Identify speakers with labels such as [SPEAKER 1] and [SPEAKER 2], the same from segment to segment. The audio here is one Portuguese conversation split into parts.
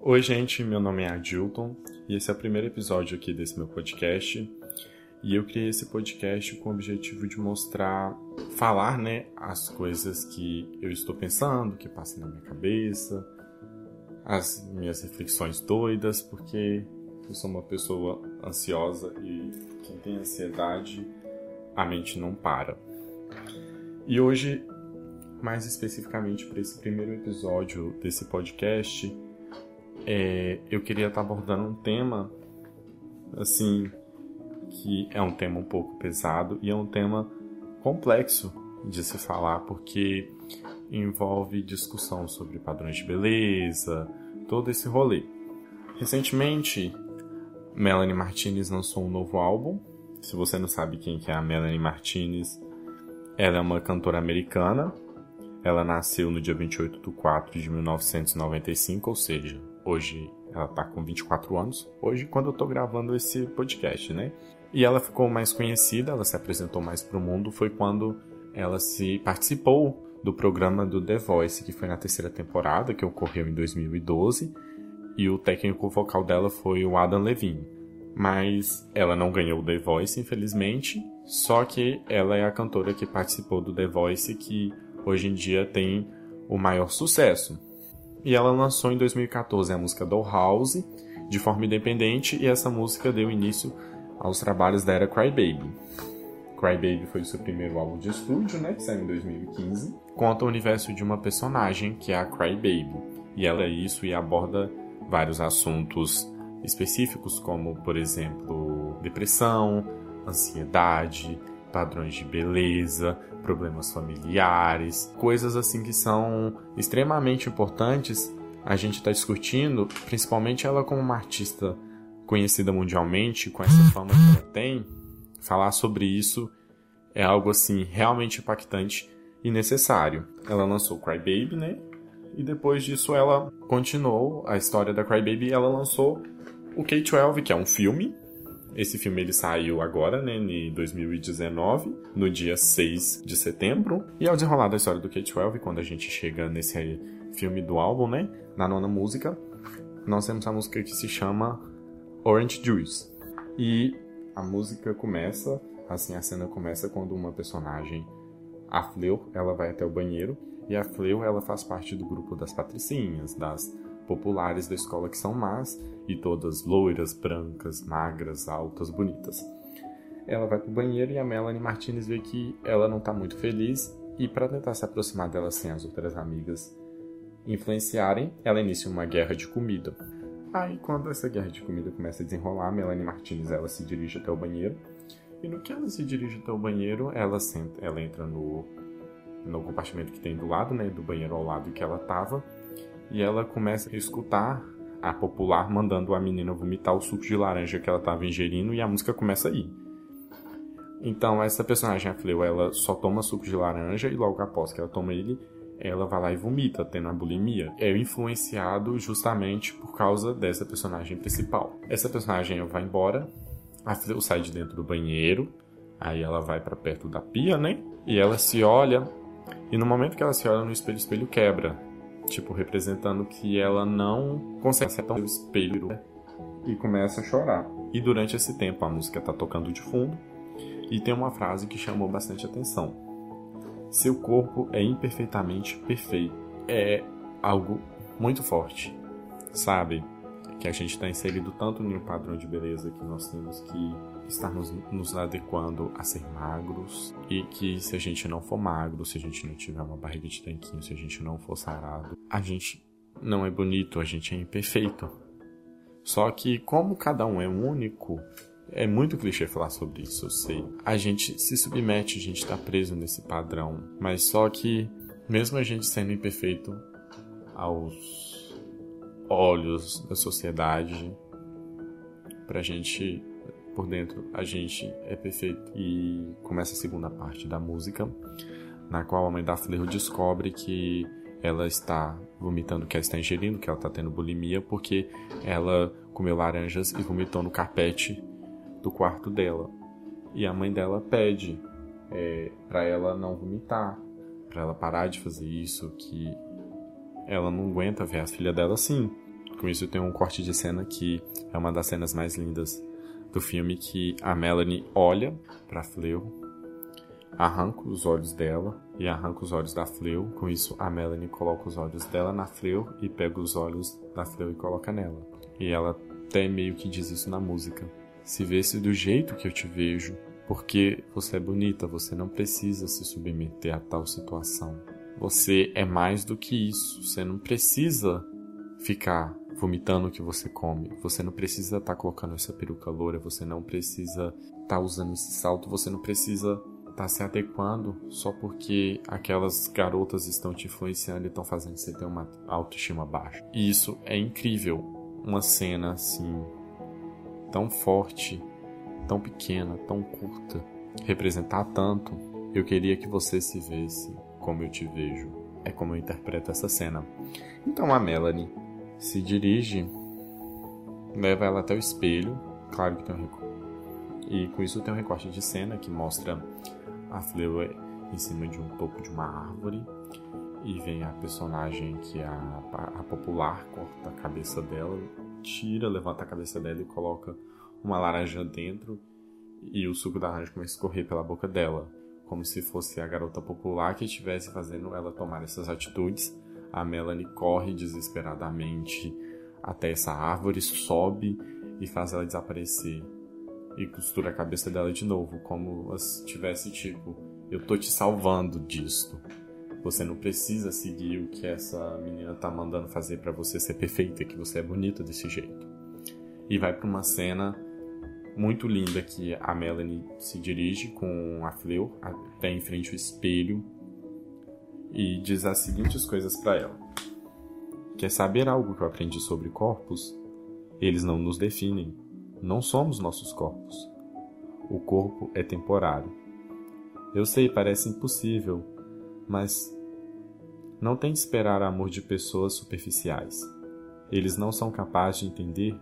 [SPEAKER 1] Oi, gente, meu nome é Adilton e esse é o primeiro episódio aqui desse meu podcast. E eu criei esse podcast com o objetivo de mostrar, falar, né, as coisas que eu estou pensando, que passam na minha cabeça, as minhas reflexões doidas, porque eu sou uma pessoa ansiosa e quem tem ansiedade, a mente não para. E hoje, mais especificamente para esse primeiro episódio desse podcast, é, eu queria estar abordando um tema assim que é um tema um pouco pesado e é um tema complexo de se falar porque envolve discussão sobre padrões de beleza, todo esse rolê. Recentemente, Melanie Martinez lançou um novo álbum. Se você não sabe quem que é a Melanie Martinez, ela é uma cantora americana. Ela nasceu no dia 28 de 4 de 1995, ou seja, hoje ela está com 24 anos. Hoje, quando eu estou gravando esse podcast, né? E ela ficou mais conhecida, ela se apresentou mais para o mundo, foi quando ela se participou do programa do The Voice, que foi na terceira temporada, que ocorreu em 2012, e o técnico vocal dela foi o Adam Levine. Mas ela não ganhou o The Voice, infelizmente, só que ela é a cantora que participou do The Voice que hoje em dia tem o maior sucesso. E ela lançou em 2014 a música Dollhouse, de forma independente, e essa música deu início aos trabalhos da era Crybaby. Crybaby foi o seu primeiro álbum de estúdio, né, que saiu em 2015. Conta o universo de uma personagem, que é a Crybaby, e ela é isso e aborda vários assuntos específicos, como, por exemplo, depressão, ansiedade, padrões de beleza, problemas familiares, coisas assim que são extremamente importantes a gente está discutindo, principalmente ela como uma artista conhecida mundialmente, com essa fama que ela tem, falar sobre isso é algo assim realmente impactante e necessário. Ela lançou Cry Baby, né? E depois disso ela continuou a história da Cry Baby, ela lançou o K-12, que é um filme. Esse filme ele saiu agora, né, em 2019, no dia 6 de setembro. E ao desenrolar da história do K-12, quando a gente chega nesse filme do álbum, né, na nona música, nós temos a música que se chama Orange Juice. E a música começa, assim, a cena começa quando uma personagem, a Fleur, ela vai até o banheiro, e a Fleur, ela faz parte do grupo das patricinhas, das populares da escola que são más, e todas loiras, brancas, magras, altas, bonitas. Ela vai pro banheiro e a Melanie Martinez vê que ela não tá muito feliz, e para tentar se aproximar dela sem as outras amigas influenciarem, ela inicia uma guerra de comida. Aí, quando essa guerra de comida começa a desenrolar, Melanie Martinez ela se dirige até o banheiro. E no que ela se dirige até o banheiro, ela, senta, ela entra no, no compartimento que tem do lado, né, do banheiro ao lado que ela tava, e ela começa a escutar a popular mandando a menina vomitar o suco de laranja que ela estava ingerindo e a música começa aí. Então essa personagem, a Fleu, ela só toma suco de laranja e logo após que ela toma ele, ela vai lá e vomita, tendo a bulimia. É influenciado justamente por causa dessa personagem principal. Essa personagem vai embora, a Fleur sai de dentro do banheiro, aí ela vai para perto da pia, né? E ela se olha, e no momento que ela se olha no espelho, o espelho quebra. Tipo, representando que ela não consegue acertar o espelho e começa a chorar. E durante esse tempo a música tá tocando de fundo e tem uma frase que chamou bastante atenção seu corpo é imperfeitamente perfeito. É algo muito forte, sabe? Que a gente está inserido tanto um padrão de beleza que nós temos que estarmos nos adequando a ser magros e que se a gente não for magro, se a gente não tiver uma barriga de tanquinho, se a gente não for sarado, a gente não é bonito, a gente é imperfeito. Só que como cada um é único, é muito clichê falar sobre isso, eu sei. A gente se submete, a gente tá preso nesse padrão. Mas só que, mesmo a gente sendo imperfeito aos olhos da sociedade, pra gente, por dentro, a gente é perfeito. E começa a segunda parte da música, na qual a mãe da Fleur descobre que ela está vomitando, que ela está ingerindo, que ela está tendo bulimia, porque ela comeu laranjas e vomitou no carpete do quarto dela. E a mãe dela pede é, para ela não vomitar, para ela parar de fazer isso, que ela não aguenta ver a filha dela assim. Com isso tem um corte de cena que é uma das cenas mais lindas do filme que a Melanie olha para Fleur, arranca os olhos dela e arranca os olhos da Fleur. Com isso a Melanie coloca os olhos dela na Fleur e pega os olhos da Fleur e coloca nela. E ela até meio que diz isso na música. Se vê-se do jeito que eu te vejo, porque você é bonita, você não precisa se submeter a tal situação. Você é mais do que isso. Você não precisa ficar vomitando o que você come. Você não precisa estar tá colocando essa peruca loura. Você não precisa estar tá usando esse salto. Você não precisa estar tá se adequando só porque aquelas garotas estão te influenciando e estão fazendo você ter uma autoestima baixa. E isso é incrível. Uma cena assim tão forte tão pequena, tão curta, representar tanto, eu queria que você se vesse como eu te vejo. É como eu interpreto essa cena. Então a Melanie se dirige, leva ela até o espelho, claro que tem um recorte. E com isso tem um recorte de cena que mostra a Fleur em cima de um topo de uma árvore e vem a personagem que é a, a popular corta a cabeça dela, tira, levanta a cabeça dela e coloca uma laranja dentro e o suco da laranja começa a escorrer pela boca dela, como se fosse a garota popular que estivesse fazendo ela tomar essas atitudes. A Melanie corre desesperadamente até essa árvore, sobe e faz ela desaparecer. E costura a cabeça dela de novo, como se tivesse tipo: Eu tô te salvando disto. Você não precisa seguir o que essa menina tá mandando fazer para você ser perfeita, que você é bonita desse jeito. E vai para uma cena muito linda que a Melanie se dirige com a Fleur até em frente ao espelho e diz as seguintes coisas para ela. Quer saber algo que eu aprendi sobre corpos? Eles não nos definem. Não somos nossos corpos. O corpo é temporário. Eu sei, parece impossível, mas não tem de esperar amor de pessoas superficiais. Eles não são capazes de entender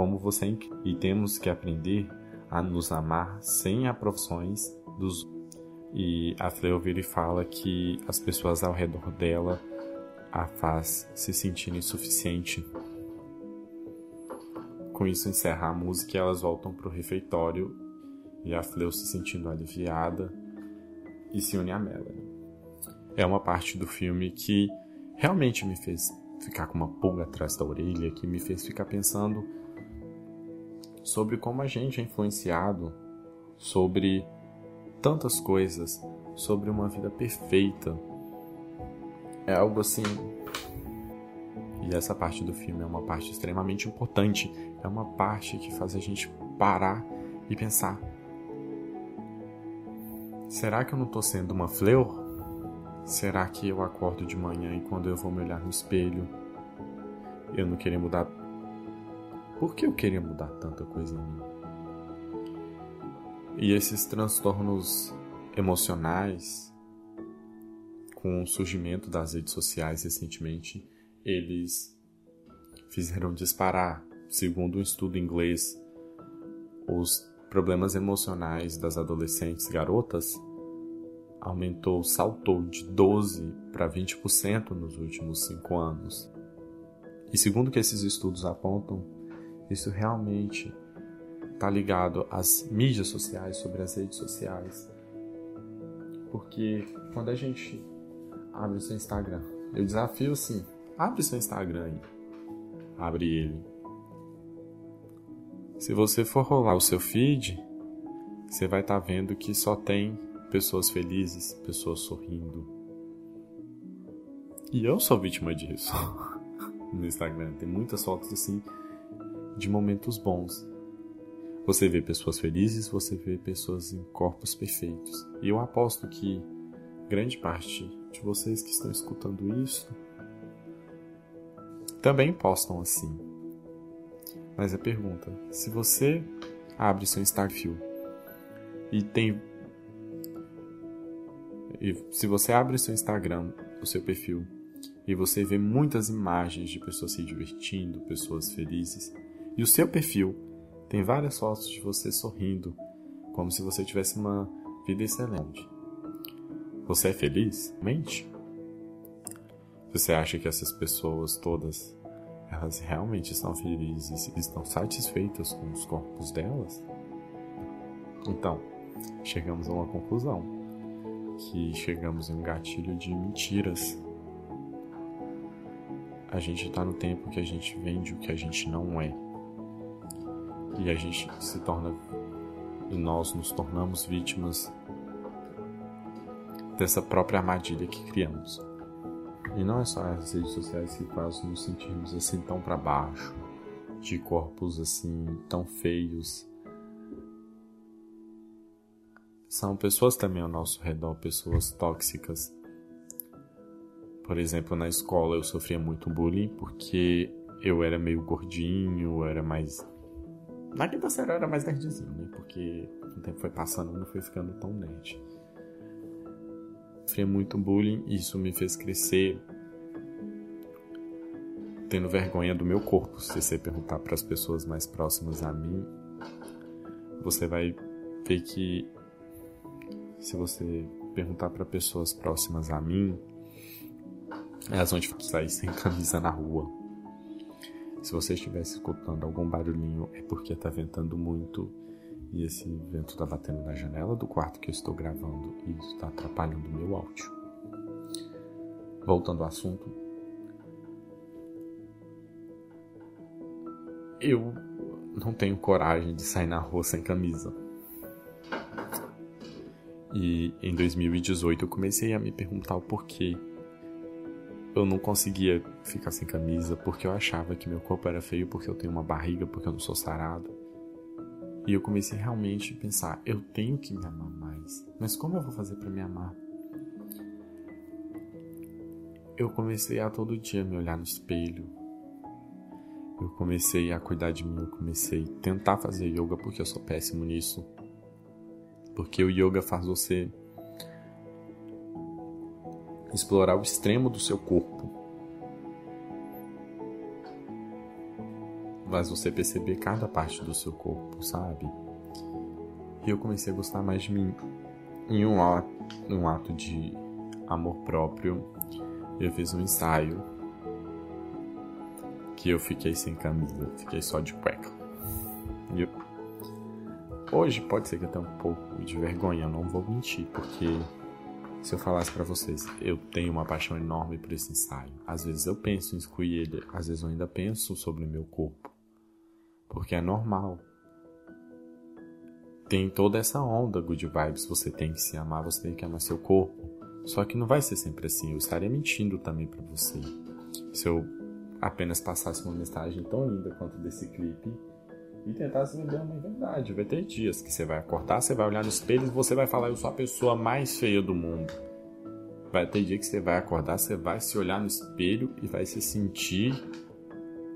[SPEAKER 1] como você é e temos que aprender a nos amar sem aprovações dos e a Fleur fala que as pessoas ao redor dela a faz se sentir insuficiente. Com isso encerra a música e elas voltam para o refeitório e a Fleur se sentindo aliviada e se une a Melanie. É uma parte do filme que realmente me fez ficar com uma pulga atrás da orelha, que me fez ficar pensando sobre como a gente é influenciado sobre tantas coisas, sobre uma vida perfeita. É algo assim. E essa parte do filme é uma parte extremamente importante. É uma parte que faz a gente parar e pensar: será que eu não estou sendo uma fleur? Será que eu acordo de manhã e quando eu vou me olhar no espelho, eu não querer mudar por que eu queria mudar tanta coisa em mim? E esses transtornos emocionais, com o surgimento das redes sociais recentemente, eles fizeram disparar. Segundo um estudo inglês, os problemas emocionais das adolescentes garotas aumentou, saltou de 12 para 20% nos últimos cinco anos. E segundo que esses estudos apontam, isso realmente está ligado às mídias sociais, sobre as redes sociais. Porque quando a gente abre o seu Instagram, eu desafio assim, abre seu Instagram aí. Abre ele. Se você for rolar o seu feed, você vai estar tá vendo que só tem pessoas felizes, pessoas sorrindo. E eu sou vítima disso. no Instagram tem muitas fotos assim de momentos bons. Você vê pessoas felizes, você vê pessoas em corpos perfeitos. E eu aposto que grande parte de vocês que estão escutando isso também postam assim. Mas a pergunta: se você abre seu Starfield e tem. E se você abre seu Instagram, o seu perfil, e você vê muitas imagens de pessoas se divertindo, pessoas felizes, e o seu perfil tem várias fotos de você sorrindo, como se você tivesse uma vida excelente. Você é feliz? Mente? Você acha que essas pessoas todas elas realmente estão felizes e estão satisfeitas com os corpos delas? Então, chegamos a uma conclusão, que chegamos em um gatilho de mentiras. A gente está no tempo que a gente vende o que a gente não é. E a gente se torna e nós nos tornamos vítimas dessa própria armadilha que criamos. E não é só as redes sociais que fazem nos sentirmos assim tão para baixo, de corpos assim tão feios. São pessoas também ao nosso redor, pessoas tóxicas. Por exemplo, na escola eu sofria muito bullying porque eu era meio gordinho, era mais. Na quinta série eu era mais nerdzinho, né? Porque o tempo foi passando, não foi ficando tão nerd sofria muito bullying e isso me fez crescer tendo vergonha do meu corpo. Se você perguntar para as pessoas mais próximas a mim, você vai ver que se você perguntar para pessoas próximas a mim, elas vão te sair sem camisa na rua. Se você estivesse escutando algum barulhinho, é porque tá ventando muito e esse vento está batendo na janela do quarto que eu estou gravando e isso está atrapalhando o meu áudio. Voltando ao assunto, eu não tenho coragem de sair na rua sem camisa. E em 2018 eu comecei a me perguntar o porquê eu não conseguia ficar sem camisa, porque eu achava que meu corpo era feio porque eu tenho uma barriga, porque eu não sou sarado. E eu comecei realmente a pensar, eu tenho que me amar mais. Mas como eu vou fazer para me amar? Eu comecei a todo dia me olhar no espelho. Eu comecei a cuidar de mim, eu comecei a tentar fazer yoga porque eu sou péssimo nisso. Porque o yoga faz você explorar o extremo do seu corpo faz você perceber cada parte do seu corpo, sabe? E eu comecei a gostar mais de mim. Em um ato, um ato de amor próprio, eu fiz um ensaio que eu fiquei sem camisa, fiquei só de cueca. E. Hoje pode ser que tenha um pouco de vergonha, eu não vou mentir, porque se eu falasse para vocês, eu tenho uma paixão enorme por esse ensaio. Às vezes eu penso em excluir ele, às vezes eu ainda penso sobre meu corpo porque é normal. Tem toda essa onda good vibes, você tem que se amar, você tem que amar seu corpo. Só que não vai ser sempre assim, eu estaria mentindo também para você. Se eu apenas passasse uma mensagem tão linda quanto desse clipe e tentasse vender uma verdade. Vai ter dias que você vai acordar, você vai olhar no espelho e você vai falar: Eu sou a pessoa mais feia do mundo. Vai ter dia que você vai acordar, você vai se olhar no espelho e vai se sentir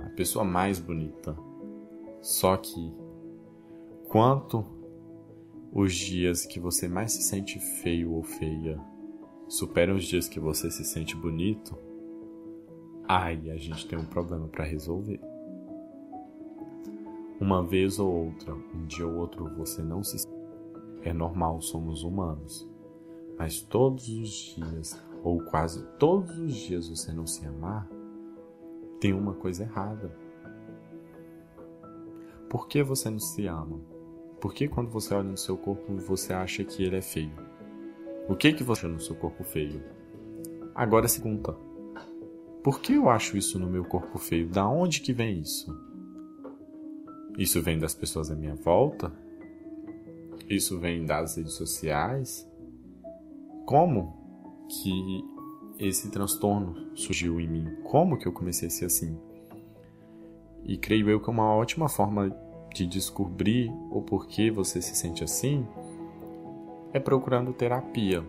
[SPEAKER 1] a pessoa mais bonita. Só que quanto os dias que você mais se sente feio ou feia superam os dias que você se sente bonito, aí a gente tem um problema para resolver. Uma vez ou outra, um dia ou outro você não se é normal, somos humanos. Mas todos os dias, ou quase todos os dias você não se amar, tem uma coisa errada. Por que você não se ama? Por que quando você olha no seu corpo você acha que ele é feio? O que que você acha no seu corpo feio? Agora se pergunta: Por que eu acho isso no meu corpo feio? Da onde que vem isso? Isso vem das pessoas à minha volta? Isso vem das redes sociais? Como que esse transtorno surgiu em mim? Como que eu comecei a ser assim? E creio eu que é uma ótima forma de descobrir o porquê você se sente assim é procurando terapia,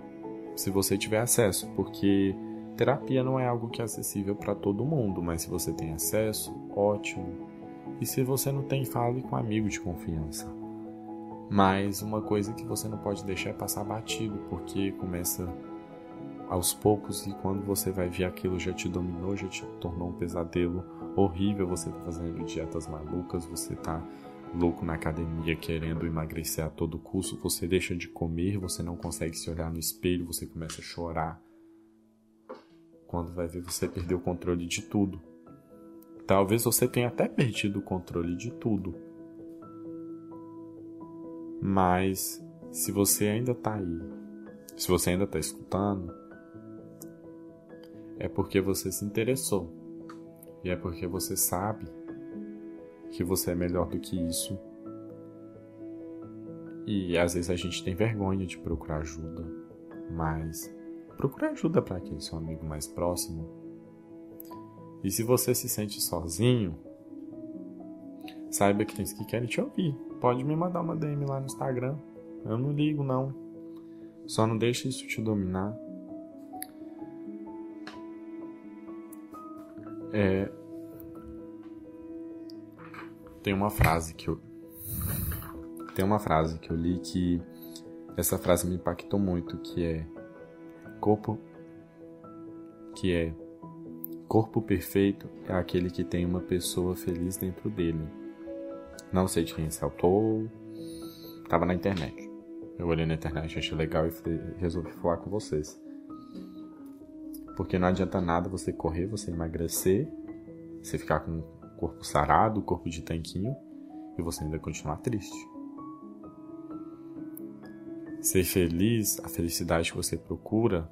[SPEAKER 1] se você tiver acesso, porque terapia não é algo que é acessível para todo mundo, mas se você tem acesso, ótimo. E se você não tem, fale com um amigo de confiança. Mas uma coisa que você não pode deixar é passar batido, porque começa aos poucos e quando você vai ver aquilo já te dominou, já te tornou um pesadelo horrível, você tá fazendo dietas malucas, você tá louco na academia querendo emagrecer a todo custo, você deixa de comer, você não consegue se olhar no espelho, você começa a chorar. Quando vai ver, você perdeu o controle de tudo. Talvez você tenha até perdido o controle de tudo. Mas se você ainda está aí, se você ainda está escutando, é porque você se interessou. E é porque você sabe que você é melhor do que isso. E às vezes a gente tem vergonha de procurar ajuda, mas procure ajuda para aquele seu amigo mais próximo. E se você se sente sozinho, saiba que tem que querem te ouvir. Pode me mandar uma DM lá no Instagram. Eu não ligo não. Só não deixe isso te dominar. É, tem uma frase que eu tem uma frase que eu li que essa frase me impactou muito, que é corpo que é corpo perfeito é aquele que tem uma pessoa feliz dentro dele. Não sei de quem esse autor, tava na internet. Eu olhei na internet, achei legal e resolvi falar com vocês. Porque não adianta nada você correr, você emagrecer, você ficar com o corpo sarado, corpo de tanquinho, e você ainda continuar triste. Ser feliz, a felicidade que você procura,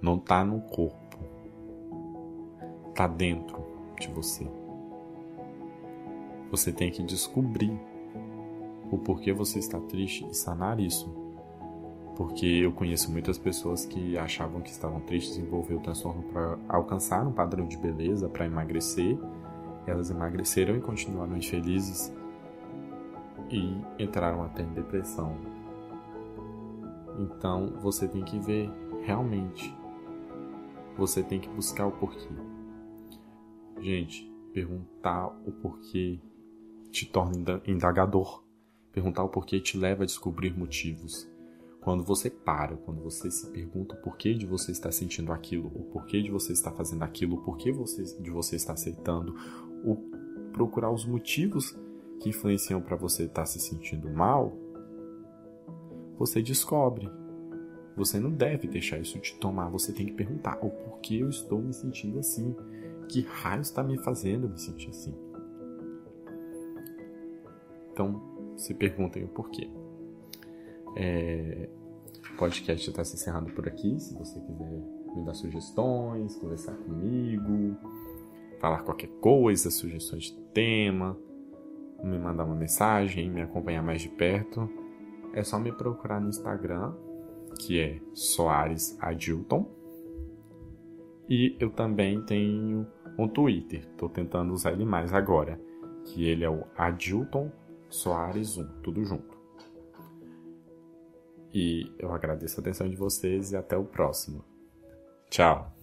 [SPEAKER 1] não está no corpo, está dentro de você. Você tem que descobrir o porquê você está triste e sanar isso porque eu conheço muitas pessoas que achavam que estavam tristes, envolver o transtorno para alcançar um padrão de beleza, para emagrecer. Elas emagreceram e continuaram infelizes e entraram até em depressão. Então você tem que ver realmente. Você tem que buscar o porquê. Gente, perguntar o porquê te torna indagador. Perguntar o porquê te leva a descobrir motivos quando você para, quando você se pergunta o porquê de você estar sentindo aquilo, o porquê de você estar fazendo aquilo, o porquê você, de você estar aceitando, o procurar os motivos que influenciam para você estar se sentindo mal, você descobre. Você não deve deixar isso te tomar, você tem que perguntar o porquê eu estou me sentindo assim, que raio está me fazendo me sentir assim. Então, se perguntem o porquê. É, o podcast está se encerrando por aqui. Se você quiser me dar sugestões, conversar comigo, falar qualquer coisa, sugestões de tema, me mandar uma mensagem, me acompanhar mais de perto, é só me procurar no Instagram, que é Soares Adilton. E eu também tenho um Twitter, estou tentando usar ele mais agora, que ele é o Adilton Soares 1, tudo junto. E eu agradeço a atenção de vocês e até o próximo. Tchau!